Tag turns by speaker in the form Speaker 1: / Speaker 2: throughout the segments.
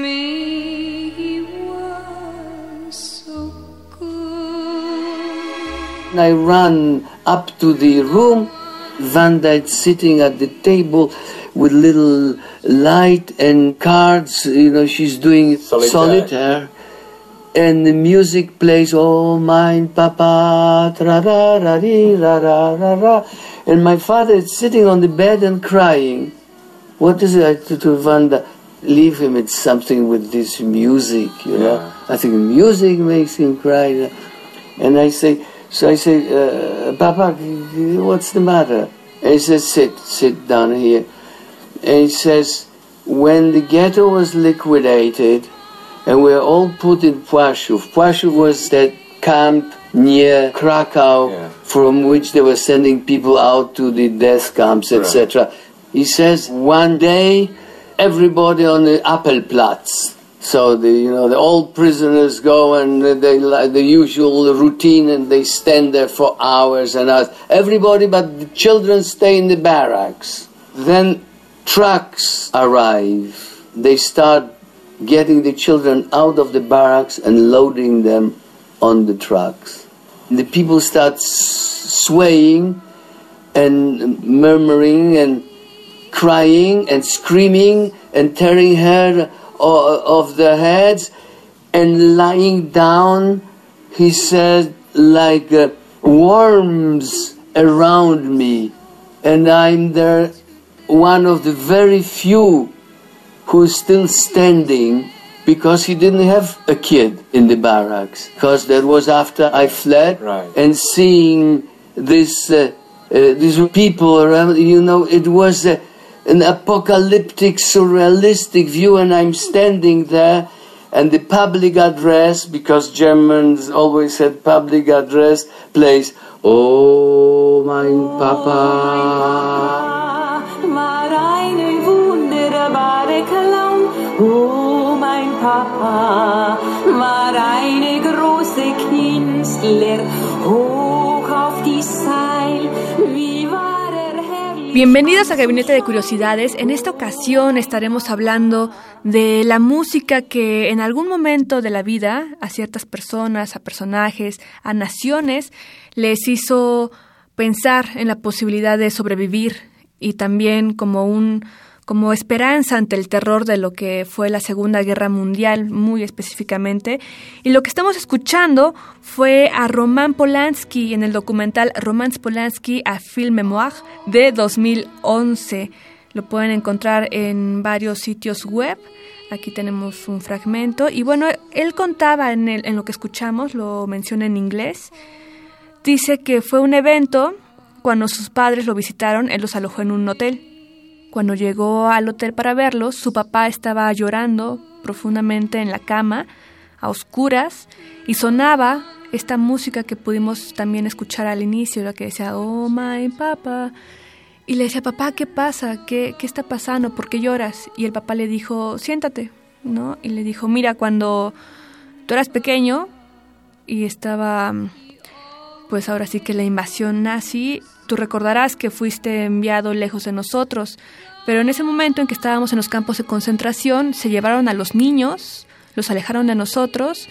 Speaker 1: To me he was so good.
Speaker 2: I ran up to the room. Vanda is sitting at the table with little light and cards. You know, she's doing
Speaker 3: Solitaire.
Speaker 2: solitaire. And the music plays, Oh, mine papa, tra ra ra dee, ra ra ra ra. And my father is sitting on the bed and crying. What is it I do to Vanda? Leave him, it's something with this music, you know.
Speaker 3: Yeah.
Speaker 2: I think music makes him cry. And I say, so I say, uh, Papa, what's the matter? And he says, sit, sit down here. And he says, when the ghetto was liquidated and we were all put in Płaszów, Płaszów was that camp near Krakow
Speaker 3: Yeah.
Speaker 2: from which they were sending people out to the death camps, etc. He says, one day everybody on the Appelplatz, so the you know the old prisoners go and they like the usual routine and they stand there for hours and hours. Everybody but the children stay in the barracks. Then trucks arrive. They start getting the children out of the barracks and loading them on the trucks. The people start swaying and murmuring and crying and screaming and tearing hair o- of their heads and lying down, he said, like uh, worms around me. And I'm there, one of the very few who's still standing because he didn't have a kid in the barracks. Because that was after I fled
Speaker 3: Right.
Speaker 2: and seeing this, uh, uh, these people around, you know, it was uh, an apocalyptic, surrealistic view, and I'm standing there. And the public address, because Germans always had public address, plays, Oh, mein Papa.
Speaker 4: Oh,
Speaker 5: Bienvenidos a Gabinete de Curiosidades. En esta ocasión estaremos hablando de la música que en algún momento de la vida a ciertas personas, a personajes, a naciones les hizo pensar en la posibilidad de sobrevivir y también como un como esperanza ante el terror de lo que fue la Segunda Guerra Mundial, muy específicamente. Y lo que estamos escuchando fue a Roman Polanski en el documental Romance Polanski a Film Memoir de 2011. Lo pueden encontrar en varios sitios web. Aquí tenemos un fragmento. Y bueno, él contaba en, el- en lo que escuchamos, lo menciona en inglés. Dice que fue un evento cuando sus padres lo visitaron, él los alojó en un hotel. Cuando llegó al hotel para verlos, su papá estaba llorando profundamente en la cama, a oscuras, y sonaba esta música que pudimos también escuchar al inicio, la que decía, oh my papa. Y le decía, papá, ¿qué pasa? ¿Qué, qué está pasando? ¿Por qué lloras? Y el papá le dijo, siéntate, ¿no? Y le dijo, mira, cuando tú eras pequeño y estaba pues ahora sí que la invasión nazi, tú recordarás que fuiste enviado lejos de nosotros, pero en ese momento en que estábamos en los campos de concentración, se llevaron a los niños, los alejaron de nosotros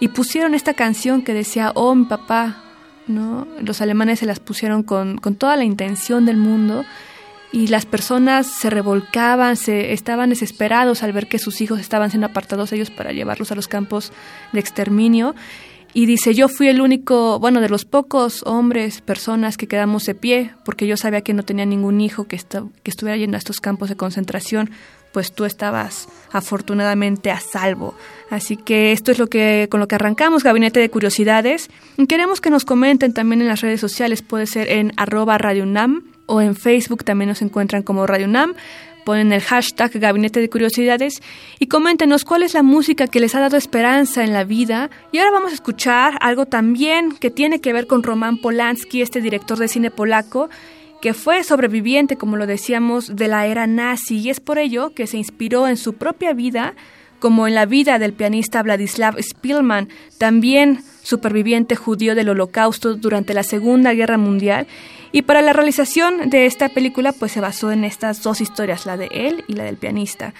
Speaker 5: y pusieron esta canción que decía, oh, mi papá, ¿no? Los alemanes se las pusieron con, con toda la intención del mundo y las personas se revolcaban, se estaban desesperados al ver que sus hijos estaban siendo apartados ellos para llevarlos a los campos de exterminio. Y dice, yo fui el único, bueno, de los pocos hombres, personas que quedamos de pie, porque yo sabía que no tenía ningún hijo que, que estuviera yendo a estos campos de concentración, pues tú estabas afortunadamente a salvo. Así que esto es lo que con lo que arrancamos Gabinete de Curiosidades. queremos que nos comenten también en las redes sociales, puede ser en arroba Radio UNAM o en Facebook también nos encuentran como Radio UNAM ponen el hashtag Gabinete de Curiosidades y coméntenos cuál es la música que les ha dado esperanza en la vida. Y ahora vamos a escuchar algo también que tiene que ver con Roman Polanski, este director de cine polaco, que fue sobreviviente, como lo decíamos, de la era nazi y es por ello que se inspiró en su propia vida, como en la vida del pianista Vladislav Spielman, también superviviente judío del Holocausto durante la Segunda Guerra Mundial y para la realización de esta película, pues se basó en estas dos historias, la de él y la del pianista.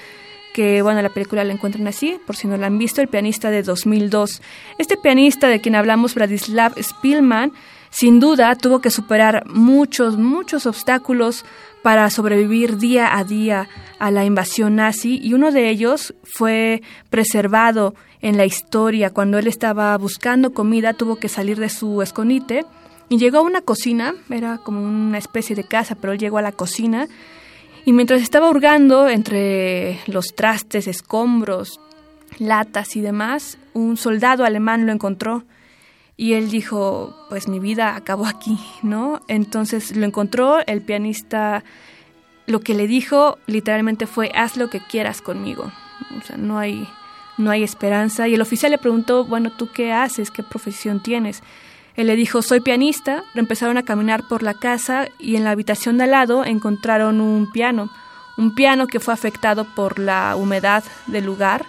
Speaker 5: Que bueno, la película la encuentran así, por si no la han visto, el pianista de 2002. Este pianista de quien hablamos, Bradislav Spielman, sin duda tuvo que superar muchos, muchos obstáculos para sobrevivir día a día a la invasión nazi y uno de ellos fue preservado en la historia. Cuando él estaba buscando comida tuvo que salir de su escondite y llegó a una cocina, era como una especie de casa, pero él llegó a la cocina y mientras estaba hurgando entre los trastes, escombros, latas y demás, un soldado alemán lo encontró y él dijo, pues mi vida acabó aquí, ¿no? Entonces lo encontró, el pianista lo que le dijo literalmente fue, haz lo que quieras conmigo, o sea, no hay, no hay esperanza. Y el oficial le preguntó, bueno, ¿tú qué haces? ¿Qué profesión tienes? Él le dijo, soy pianista. Empezaron a caminar por la casa y en la habitación de al lado encontraron un piano. Un piano que fue afectado por la humedad del lugar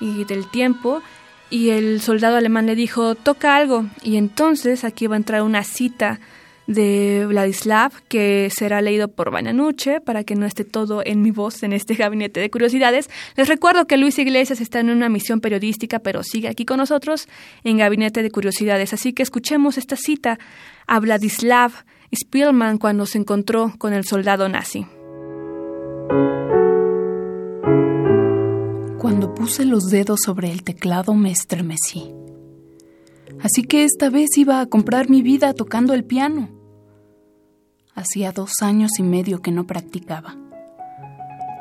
Speaker 5: y del tiempo. Y el soldado alemán le dijo, toca algo. Y entonces aquí va a entrar una cita de Vladislav, que será leído por Bananuche, para que no esté todo en mi voz en este gabinete de curiosidades. Les recuerdo que Luis Iglesias está en una misión periodística, pero sigue aquí con nosotros en Gabinete de Curiosidades. Así que escuchemos esta cita a Vladislav Spielman cuando se encontró con el soldado nazi.
Speaker 3: Cuando puse los dedos sobre el teclado me estremecí. Así que esta vez iba a comprar mi vida tocando el piano. Hacía dos años y medio que no practicaba.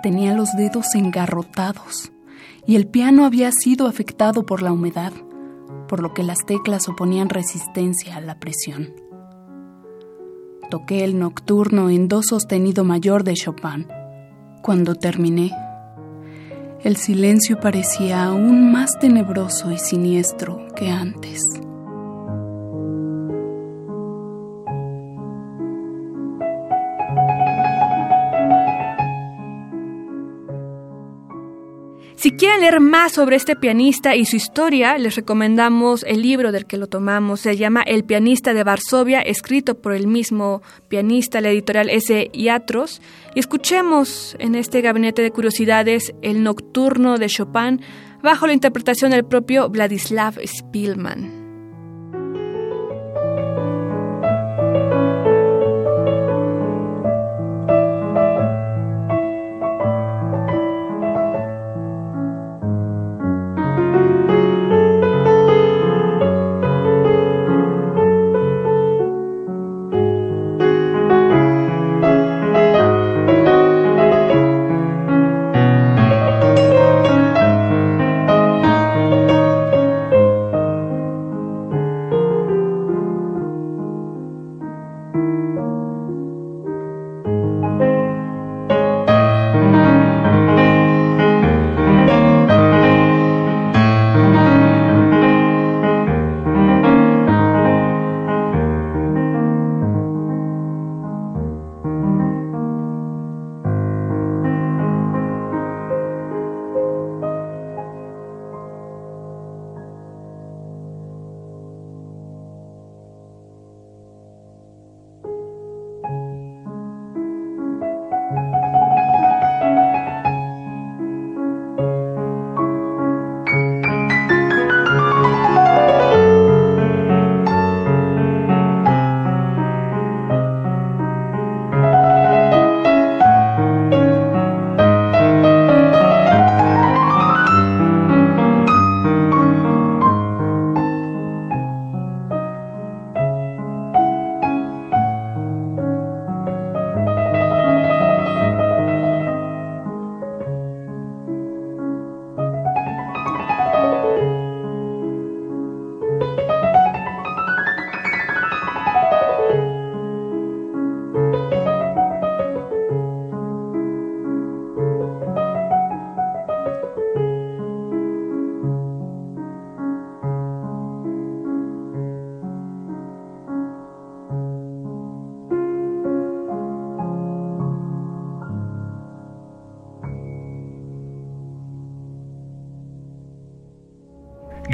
Speaker 3: Tenía los dedos engarrotados y el piano había sido afectado por la humedad, por lo que las teclas oponían resistencia a la presión. Toqué el nocturno en do sostenido mayor de Chopin. Cuando terminé, el silencio parecía aún más tenebroso y siniestro que antes.
Speaker 5: Si quieren leer más sobre este pianista y su historia, les recomendamos el libro del que lo tomamos. Se llama El pianista de Varsovia, escrito por el mismo pianista, la editorial S. Iatros. Y escuchemos en este gabinete de curiosidades el nocturno de Chopin bajo la interpretación del propio Vladislav Spielman.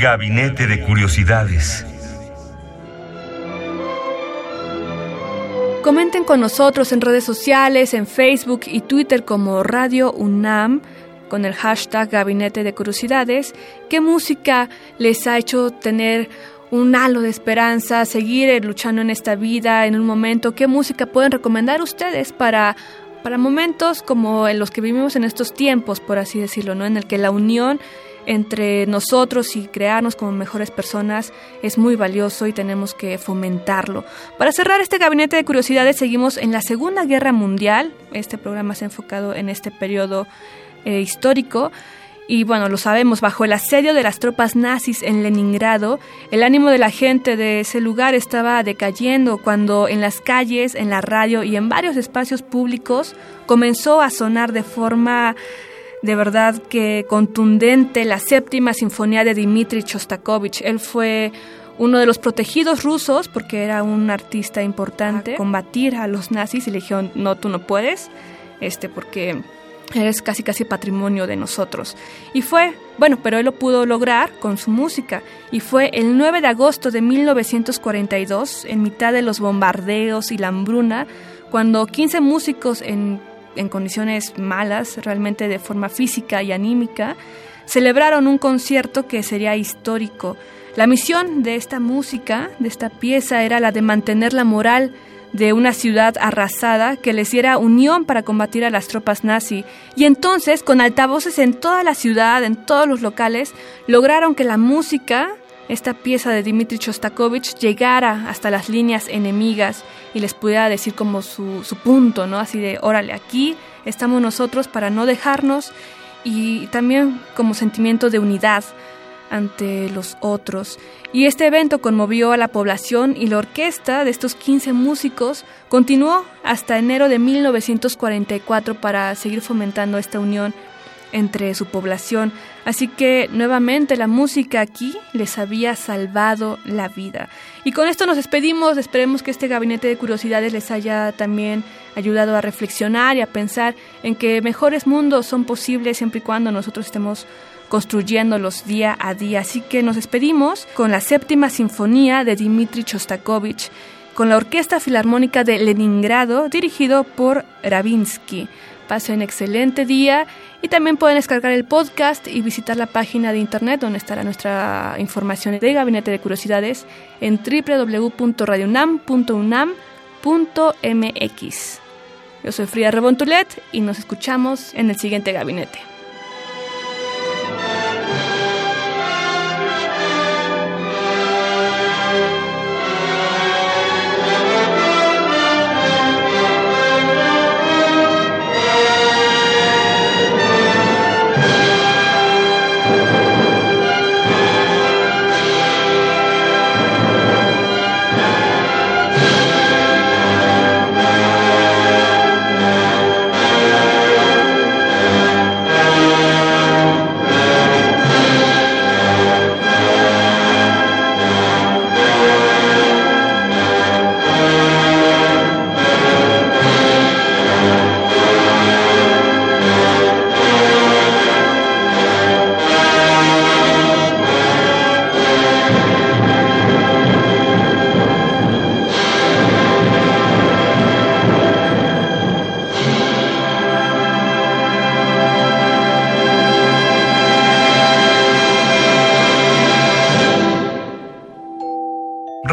Speaker 6: Gabinete de Curiosidades.
Speaker 5: Comenten con nosotros en redes sociales, en Facebook y Twitter como Radio UNAM con el hashtag Gabinete de Curiosidades, qué música les ha hecho tener un halo de esperanza, seguir luchando en esta vida, en un momento, qué música pueden recomendar ustedes para para momentos como en los que vivimos en estos tiempos, por así decirlo, ¿no? En el que la unión entre nosotros y crearnos como mejores personas es muy valioso y tenemos que fomentarlo. Para cerrar este gabinete de curiosidades, seguimos en la Segunda Guerra Mundial. Este programa se ha enfocado en este periodo eh, histórico. Y bueno, lo sabemos, bajo el asedio de las tropas nazis en Leningrado, el ánimo de la gente de ese lugar estaba decayendo cuando en las calles, en la radio y en varios espacios públicos comenzó a sonar de forma de verdad que contundente la séptima sinfonía de Dmitri Shostakovich. Él fue uno de los protegidos rusos porque era un artista importante, combatir a los nazis y le dijeron, no, tú no puedes, este, porque eres casi casi patrimonio de nosotros. Y fue, bueno, pero él lo pudo lograr con su música. Y fue el 9 de agosto de 1942, en mitad de los bombardeos y la hambruna, cuando 15 músicos en en condiciones malas, realmente de forma física y anímica, celebraron un concierto que sería histórico. La misión de esta música, de esta pieza, era la de mantener la moral de una ciudad arrasada que les diera unión para combatir a las tropas nazi. Y entonces, con altavoces en toda la ciudad, en todos los locales, lograron que la música esta pieza de Dmitri Shostakovich llegara hasta las líneas enemigas y les pudiera decir como su, su punto, ¿no? Así de, órale, aquí estamos nosotros para no dejarnos y también como sentimiento de unidad ante los otros. Y este evento conmovió a la población y la orquesta de estos 15 músicos continuó hasta enero de 1944 para seguir fomentando esta unión entre su población. Así que nuevamente la música aquí les había salvado la vida. Y con esto nos despedimos. Esperemos que este gabinete de curiosidades les haya también ayudado a reflexionar y a pensar en que mejores mundos son posibles siempre y cuando nosotros estemos construyéndolos día a día. Así que nos despedimos con la séptima sinfonía de Dmitri Shostakovich, con la Orquesta Filarmónica de Leningrado, dirigido por Ravinsky. Pasen excelente día y también pueden descargar el podcast y visitar la página de internet donde estará nuestra información de Gabinete de Curiosidades en www.radionam.unam.mx. Yo soy Frida Rebontulet y nos escuchamos en el siguiente gabinete.